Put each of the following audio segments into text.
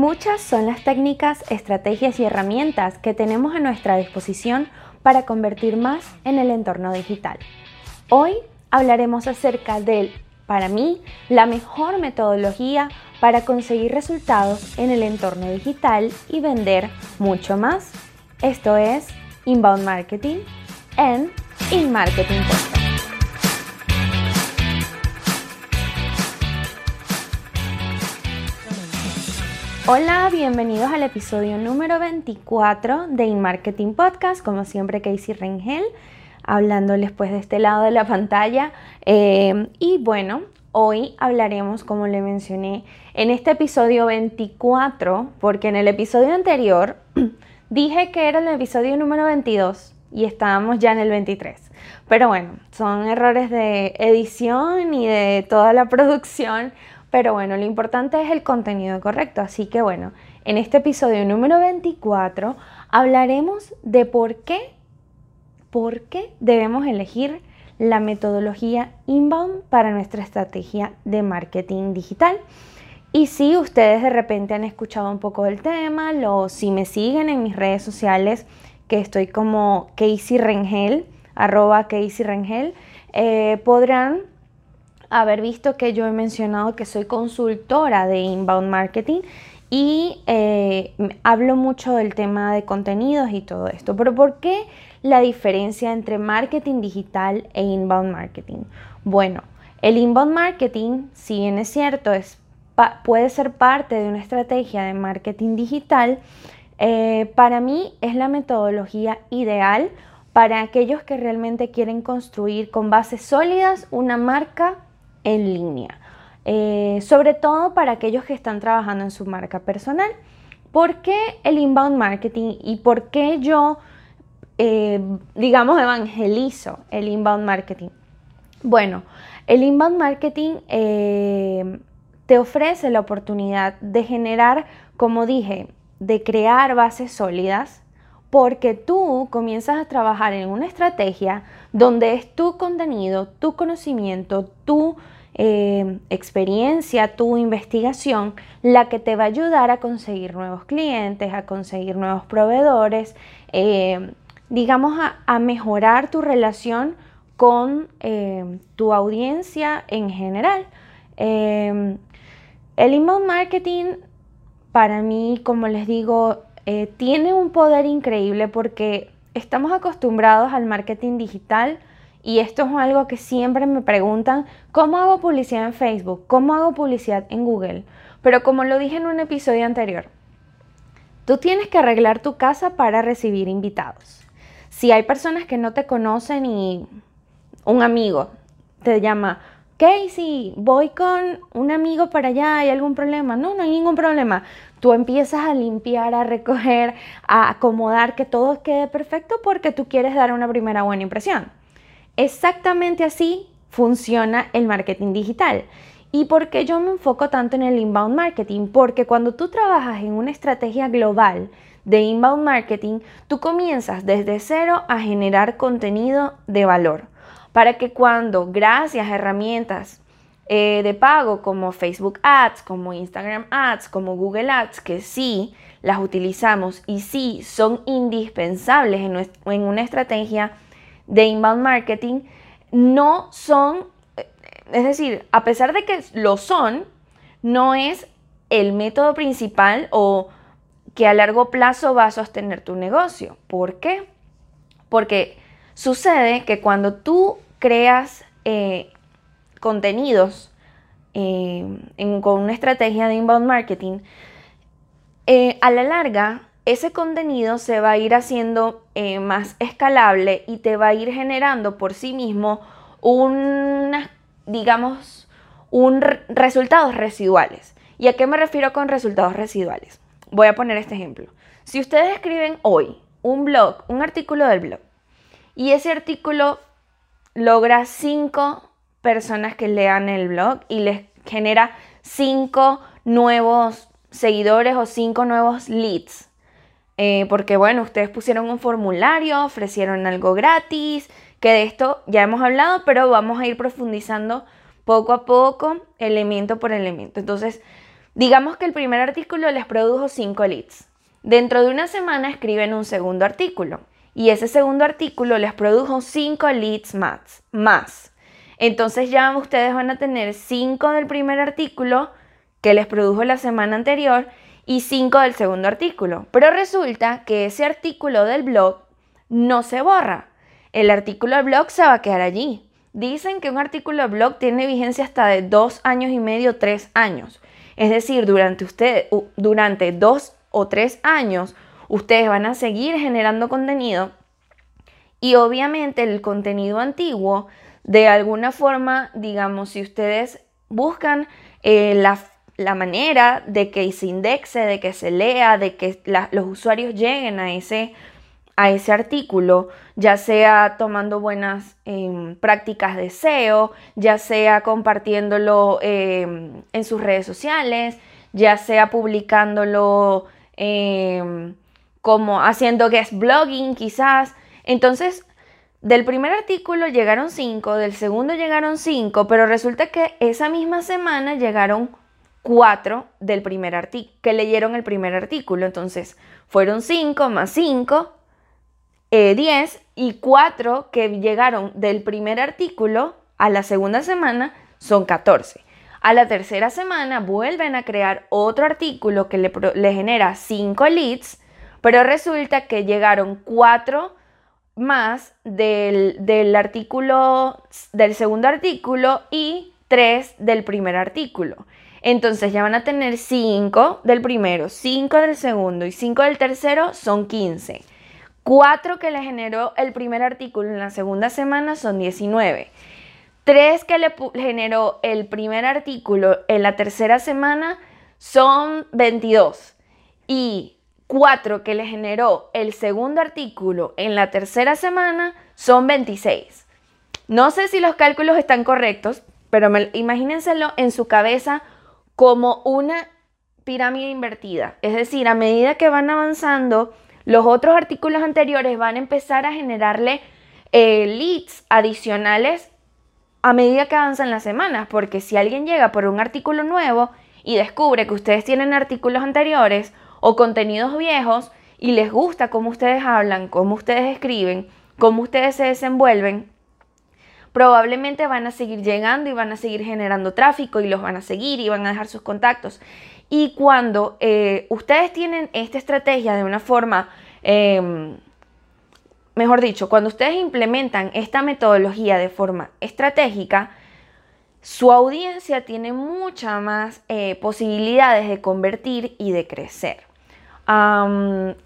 Muchas son las técnicas, estrategias y herramientas que tenemos a nuestra disposición para convertir más en el entorno digital. Hoy hablaremos acerca del, para mí, la mejor metodología para conseguir resultados en el entorno digital y vender mucho más. Esto es Inbound Marketing en InMarketing. Hola, bienvenidos al episodio número 24 de InMarketing Podcast. Como siempre, Casey Rengel, hablándoles pues de este lado de la pantalla. Eh, y bueno, hoy hablaremos, como le mencioné, en este episodio 24, porque en el episodio anterior dije que era el episodio número 22 y estábamos ya en el 23. Pero bueno, son errores de edición y de toda la producción pero bueno, lo importante es el contenido correcto. Así que bueno, en este episodio número 24 hablaremos de por qué, por qué debemos elegir la metodología inbound para nuestra estrategia de marketing digital. Y si ustedes de repente han escuchado un poco del tema, lo, si me siguen en mis redes sociales, que estoy como Casey Rengel, arroba Casey Rengel, eh, podrán haber visto que yo he mencionado que soy consultora de inbound marketing y eh, hablo mucho del tema de contenidos y todo esto. Pero ¿por qué la diferencia entre marketing digital e inbound marketing? Bueno, el inbound marketing, si bien es cierto, es, puede ser parte de una estrategia de marketing digital, eh, para mí es la metodología ideal para aquellos que realmente quieren construir con bases sólidas una marca en línea. Eh, sobre todo para aquellos que están trabajando en su marca personal. ¿Por qué el inbound marketing y por qué yo, eh, digamos, evangelizo el inbound marketing? Bueno, el inbound marketing eh, te ofrece la oportunidad de generar, como dije, de crear bases sólidas porque tú comienzas a trabajar en una estrategia donde es tu contenido, tu conocimiento, tu eh, experiencia, tu investigación, la que te va a ayudar a conseguir nuevos clientes, a conseguir nuevos proveedores, eh, digamos a, mejorar tu relación con eh, tu audiencia en general. el inbound marketing, para mí, como les digo, tiene un poder increíble porque estamos acostumbrados al marketing digital y esto es algo que siempre me preguntan, ¿cómo hago publicidad en Facebook? ¿Cómo hago publicidad en Google? Pero como lo dije en un episodio anterior, tú tienes que arreglar tu casa para recibir invitados. Si hay personas que no te conocen y un amigo te llama, Casey, voy con un amigo para allá, ¿hay algún problema? No, no hay ningún problema. Tú empiezas a limpiar, a recoger, a acomodar, que todo quede perfecto porque tú quieres dar una primera buena impresión. Exactamente así funciona el marketing digital. ¿Y por qué yo me enfoco tanto en el inbound marketing? Porque cuando tú trabajas en una estrategia global de inbound marketing, tú comienzas desde cero a generar contenido de valor. Para que cuando, gracias a herramientas eh, de pago como Facebook Ads, como Instagram Ads, como Google Ads, que sí las utilizamos y sí son indispensables en una estrategia de inbound marketing no son, es decir, a pesar de que lo son, no es el método principal o que a largo plazo va a sostener tu negocio. ¿Por qué? Porque sucede que cuando tú creas eh, contenidos eh, con una estrategia de inbound marketing, eh, a la larga ese contenido se va a ir haciendo eh, más escalable y te va a ir generando por sí mismo un, digamos, un resultados residuales. ¿Y a qué me refiero con resultados residuales? Voy a poner este ejemplo. Si ustedes escriben hoy un blog, un artículo del blog, y ese artículo logra cinco personas que lean el blog y les genera cinco nuevos seguidores o cinco nuevos leads, eh, porque bueno, ustedes pusieron un formulario, ofrecieron algo gratis, que de esto ya hemos hablado, pero vamos a ir profundizando poco a poco, elemento por elemento. Entonces, Digamos que el primer artículo les produjo 5 leads. Dentro de una semana escriben un segundo artículo y ese segundo artículo les produjo 5 leads más, más. Entonces ya ustedes van a tener 5 del primer artículo que les produjo la semana anterior y 5 del segundo artículo. Pero resulta que ese artículo del blog no se borra. El artículo del blog se va a quedar allí. Dicen que un artículo de blog tiene vigencia hasta de 2 años y medio, 3 años. Es decir, durante, usted, durante 2 o 3 años ustedes van a seguir generando contenido y obviamente el contenido antiguo, de alguna forma, digamos, si ustedes buscan eh, la, manera de que se indexe, de que se lea, de que los usuarios lleguen a ese, a ese artículo, ya sea tomando buenas em, prácticas de SEO, ya sea compartiéndolo em, en sus redes sociales, ya sea publicándolo em, como haciendo guest blogging quizás. Entonces, del primer artículo llegaron cinco, del segundo llegaron cinco, pero resulta que esa misma semana llegaron cuatro del primer artículo, que leyeron el primer artículo. Entonces, fueron cinco más cinco, eh, diez, y cuatro que llegaron del primer artículo a la segunda semana son 14. A la tercera semana vuelven a crear otro artículo que le, le genera 5 leads pero resulta que llegaron cuatro más del, artículo, del segundo artículo y tres del primer artículo. Entonces ya van a tener cinco del primero, cinco del segundo y cinco del tercero son 15. Cuatro que le generó el primer artículo en la segunda semana son 19. Tres que le generó el primer artículo en la tercera semana son 22. Y 4 que le generó el segundo artículo en la tercera semana son 26. No sé si los cálculos están correctos, pero imagínenselo en su cabeza como una pirámide invertida. Es decir, a medida que van avanzando, los otros artículos anteriores van a empezar a generarle eh, leads adicionales a medida que avanzan las semanas, porque si alguien llega por un artículo nuevo y descubre que ustedes tienen artículos anteriores, o contenidos viejos y les gusta cómo ustedes hablan, cómo ustedes escriben, cómo ustedes se desenvuelven, probablemente van a seguir llegando y van a seguir generando tráfico y los van a seguir y van a dejar sus contactos. Y cuando eh, ustedes tienen esta estrategia de una forma, em, mejor dicho, cuando ustedes implementan esta metodología de forma estratégica, su audiencia tiene muchas más eh, posibilidades de convertir y de crecer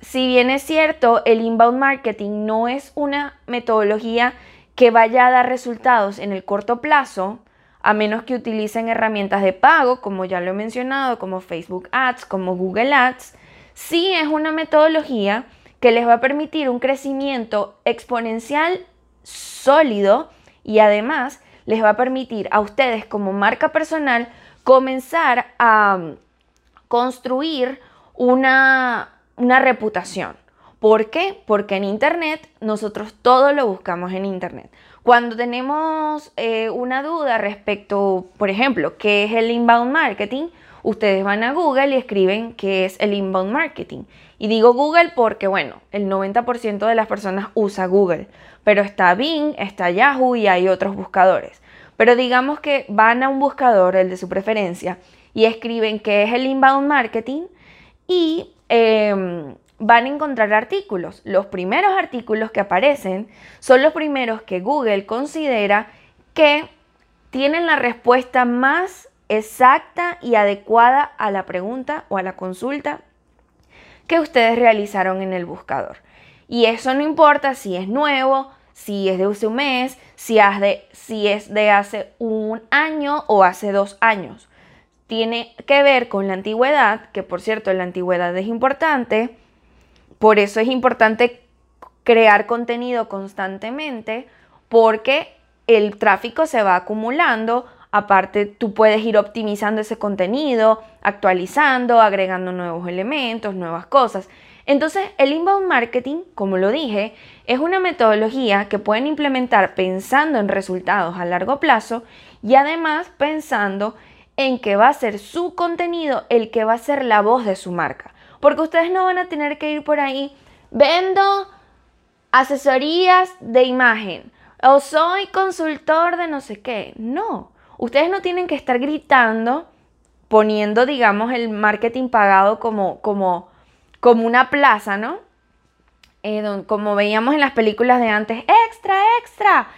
si bien es cierto, el inbound marketing no es una metodología que vaya a dar resultados en el corto plazo, a menos que utilicen herramientas de pago, como ya lo he mencionado, como Facebook Ads, como Google Ads, sí es una metodología que les va a permitir un crecimiento exponencial sólido y además les va a permitir a ustedes como marca personal comenzar a construir una, reputación. ¿Por qué? Porque en Internet nosotros todo lo buscamos en Internet. Cuando tenemos eh, una duda respecto, por ejemplo, qué es el inbound marketing, ustedes van a Google y escriben qué es el inbound marketing. Y digo Google porque, bueno, el 90% de las personas usa Google, pero está Bing, está Yahoo y hay otros buscadores. Pero digamos que van a un buscador, el de su preferencia, y escriben qué es el inbound marketing y em, van a encontrar artículos. Los primeros artículos que aparecen son los primeros que Google considera que tienen la respuesta más exacta y adecuada a la pregunta o a la consulta que ustedes realizaron en el buscador. Y eso no importa si es nuevo, si es de hace un mes, si es de, si es de hace un año o hace dos años tiene que ver con la antigüedad, que por cierto la antigüedad es importante, por eso es importante crear contenido constantemente, porque el tráfico se va acumulando, aparte tú puedes ir optimizando ese contenido, actualizando, agregando nuevos elementos, nuevas cosas. Entonces, el inbound marketing, como lo dije, es una metodología que pueden implementar pensando en resultados a largo plazo y además pensando en que va a ser su contenido el que va a ser la voz de su marca. Porque ustedes no van a tener que ir por ahí, vendo asesorías de imagen o soy consultor de no sé qué. No, ustedes no tienen que estar gritando poniendo, digamos, el marketing pagado como, como, como una plaza, ¿no? Eh, como veíamos en las películas de antes, extra, extra,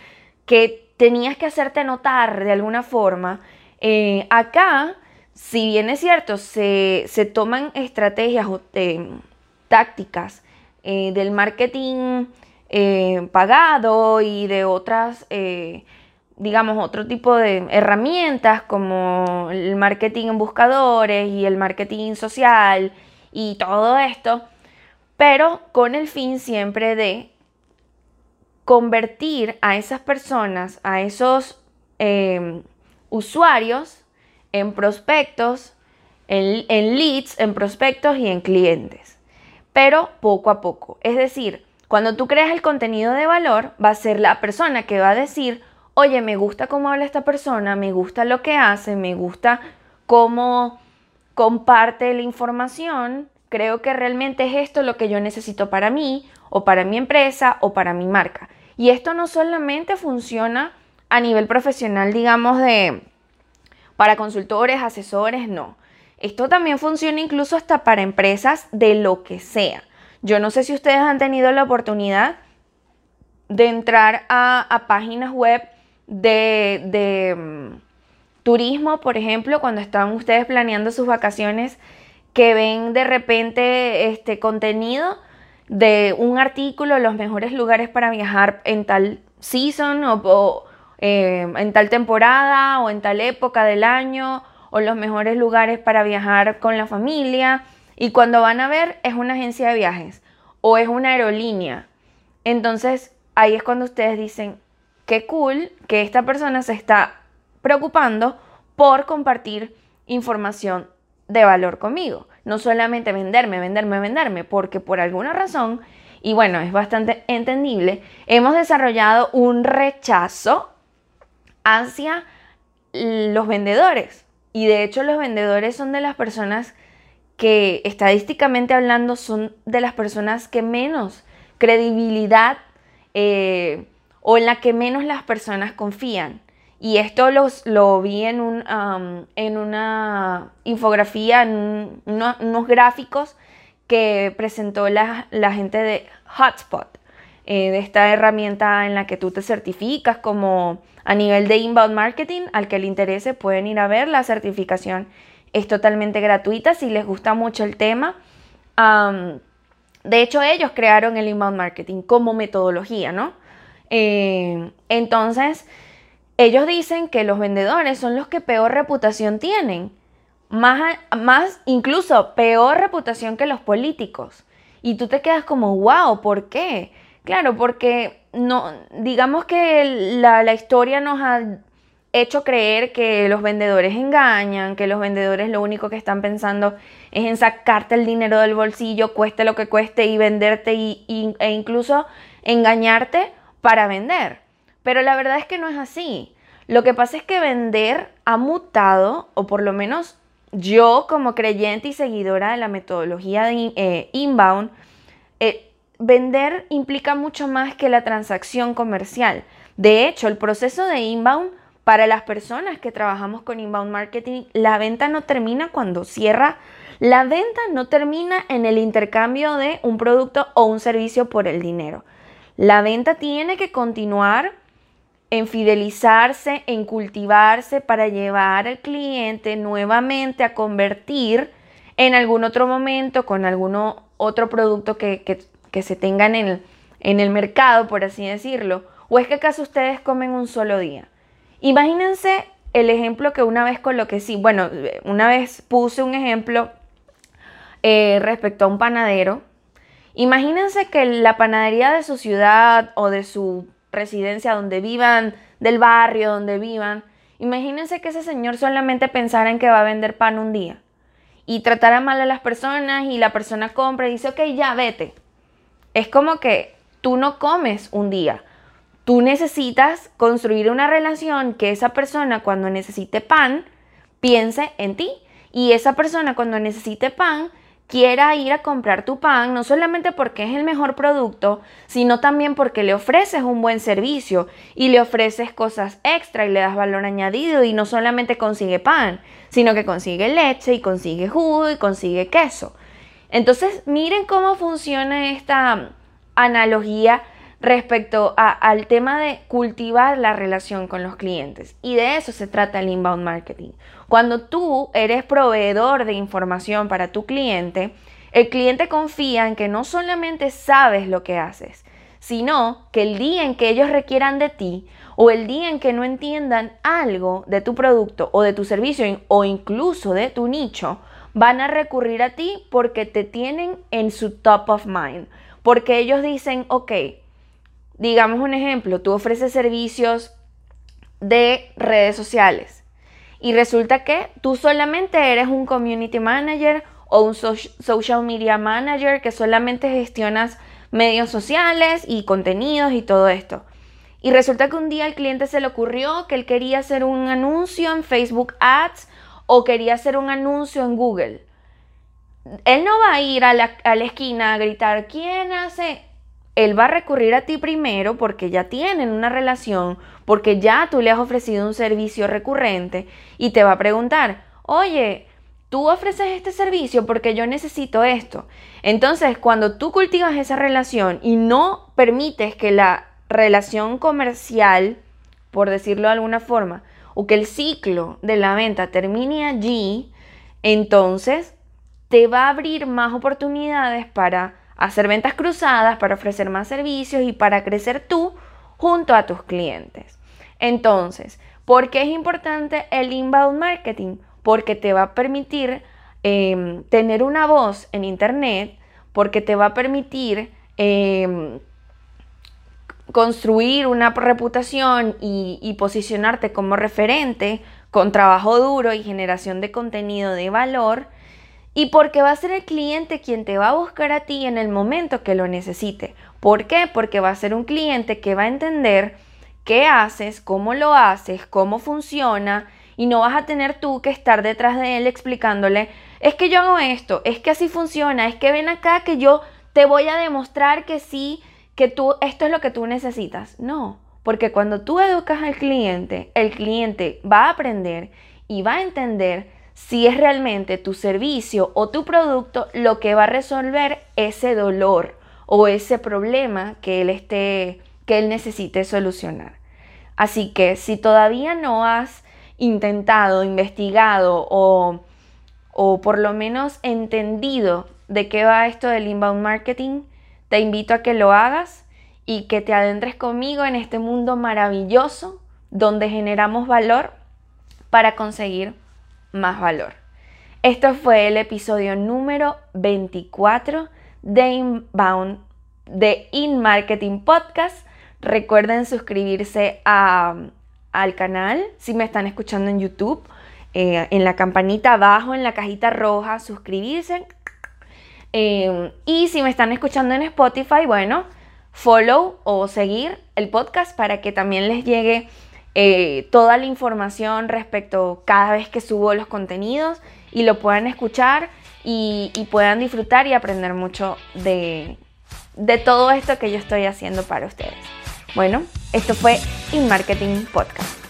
que tenías que hacerte notar de alguna forma. Eh, acá, si bien es cierto, se, toman estrategias o eh, tácticas del marketing pagado y de otras digamos, otro tipo de herramientas como el marketing en buscadores y el marketing social y todo esto, pero con el fin siempre de convertir a esas personas, a esos usuarios en prospectos, en, en leads, en prospectos y en clientes, pero poco a poco. Es decir, cuando tú creas el contenido de valor, va a ser la persona que va a decir, oye, me gusta cómo habla esta persona, me gusta lo que hace, me gusta cómo comparte la información, creo que realmente es esto lo que yo necesito para mí o para mi empresa o para mi marca. Y esto no solamente funciona a nivel profesional, digamos, de para consultores, asesores, no. Esto también funciona incluso hasta para empresas de lo que sea. Yo no sé si ustedes han tenido la oportunidad de entrar a, a páginas web de, mm, turismo, por ejemplo, cuando están ustedes planeando sus vacaciones, que ven de repente este contenido de un artículo, los mejores lugares para viajar en tal season o, eh, en tal temporada o en tal época del año o los mejores lugares para viajar con la familia. Y cuando van a ver es una agencia de viajes o es una aerolínea. Entonces ahí es cuando ustedes dicen, qué cool que esta persona se está preocupando por compartir información de valor conmigo. No solamente venderme, venderme, venderme, porque por alguna razón, y bueno, es bastante entendible, hemos desarrollado un rechazo hacia los vendedores. Y de hecho los vendedores son de las personas que estadísticamente hablando son de las personas que menos credibilidad eh, o en la que menos las personas confían. Y esto los, lo vi en, un, en una infografía, en unos gráficos que presentó la, gente de Hotspot, eh, de esta herramienta en la que tú te certificas como a nivel de inbound marketing. Al que le interese pueden ir a ver la certificación. Es totalmente gratuita si les gusta mucho el tema. de hecho, ellos crearon el inbound marketing como metodología, ¿no? Eh, entonces, ellos dicen que los vendedores son los que peor reputación tienen, más, más incluso peor reputación que los políticos. Y tú te quedas como, wow, ¿por qué? Claro, porque no, digamos que la, la historia nos ha hecho creer que los vendedores engañan, que los vendedores lo único que están pensando es en sacarte el dinero del bolsillo, cueste lo que cueste, y venderte y, e incluso engañarte para vender. Pero la verdad es que no es así. Lo que pasa es que vender ha mutado, o por lo menos yo como creyente y seguidora de la metodología de eh, inbound, eh, vender implica mucho más que la transacción comercial. De hecho, el proceso de inbound para las personas que trabajamos con inbound marketing, la venta no termina cuando cierra. La venta no termina en el intercambio de un producto o un servicio por el dinero. La venta tiene que continuar en fidelizarse, en cultivarse para llevar al cliente nuevamente a convertir en algún otro momento con algún otro producto que, se tenga en el, en el mercado, por así decirlo. ¿O es que acaso ustedes comen un solo día? Imagínense el ejemplo que una vez coloqué, sí, bueno, una vez puse un ejemplo eh, respecto a un panadero Imagínense que la panadería de su ciudad o de su residencia donde vivan, del barrio donde vivan, imagínense que ese señor solamente pensara en que va a vender pan un día y tratara mal a las personas y la persona compra y dice, ok, ya vete. Es como que tú no comes un día. Tú necesitas construir una relación que esa persona cuando necesite pan piense en ti y esa persona cuando necesite pan quiera ir a comprar tu pan, no solamente porque es el mejor producto, sino también porque le ofreces un buen servicio y le ofreces cosas extra y le das valor añadido y no solamente consigue pan, sino que consigue leche y consigue jugo y consigue queso. Entonces, miren cómo funciona esta analogía respecto al tema de cultivar la relación con los clientes. Y de eso se trata el inbound marketing. Cuando tú eres proveedor de información para tu cliente, el cliente confía en que no solamente sabes lo que haces, sino que el día en que ellos requieran de ti o el día en que no entiendan algo de tu producto o de tu servicio o incluso de tu nicho, van a recurrir a ti porque te tienen en su top of mind. Porque ellos dicen, ok, digamos un ejemplo, tú ofreces servicios de redes sociales y resulta que tú solamente eres un community manager o un social media manager que solamente gestionas medios sociales y contenidos y todo esto. Y resulta que un día al cliente se le ocurrió que él quería hacer un anuncio en Facebook Ads o quería hacer un anuncio en Google. Él no va a ir a la, a la esquina a gritar, ¿quién hace? él va a recurrir a ti primero porque ya tienen una relación, porque ya tú le has ofrecido un servicio recurrente y te va a preguntar, oye, tú ofreces este servicio porque yo necesito esto. Entonces, cuando tú cultivas esa relación y no permites que la relación comercial, por decirlo de alguna forma, o que el ciclo de la venta termine allí, entonces te va a abrir más oportunidades para hacer ventas cruzadas, para ofrecer más servicios y para crecer tú junto a tus clientes. Entonces, ¿por qué es importante el inbound marketing? Porque te va a permitir em, tener una voz en Internet, porque te va a permitir em, construir una reputación y posicionarte como referente con trabajo duro y generación de contenido de valor y porque va a ser el cliente quien te va a buscar a ti en el momento que lo necesite. ¿Por qué? Porque va a ser un cliente que va a entender qué haces, cómo lo haces, cómo funciona y no vas a tener tú que estar detrás de él explicándole, es que yo hago esto, es que así funciona, es que ven acá que yo te voy a demostrar que sí, que tú esto es lo que tú necesitas. No, porque cuando tú educas al cliente, el cliente va a aprender y va a entender si es realmente tu servicio o tu producto lo que va a resolver ese dolor o ese problema que él esté que él necesite solucionar. Así que si todavía no has intentado, investigado o, o por lo menos entendido de qué va esto del inbound marketing, te invito a que lo hagas y que te adentres conmigo en este mundo maravilloso donde generamos valor para conseguir más valor. Esto fue el episodio número 24 de Inbound de In Marketing Podcast. Recuerden suscribirse al canal si me están escuchando en YouTube. Eh, en la campanita abajo, en la cajita roja, suscribirse. Eh, y si me están escuchando en Spotify, bueno, follow o seguir el podcast para que también les llegue eh, toda la información respecto cada vez que subo los contenidos y lo puedan escuchar y, puedan disfrutar y aprender mucho de, de todo esto que yo estoy haciendo para ustedes. Bueno, esto fue In Marketing Podcast.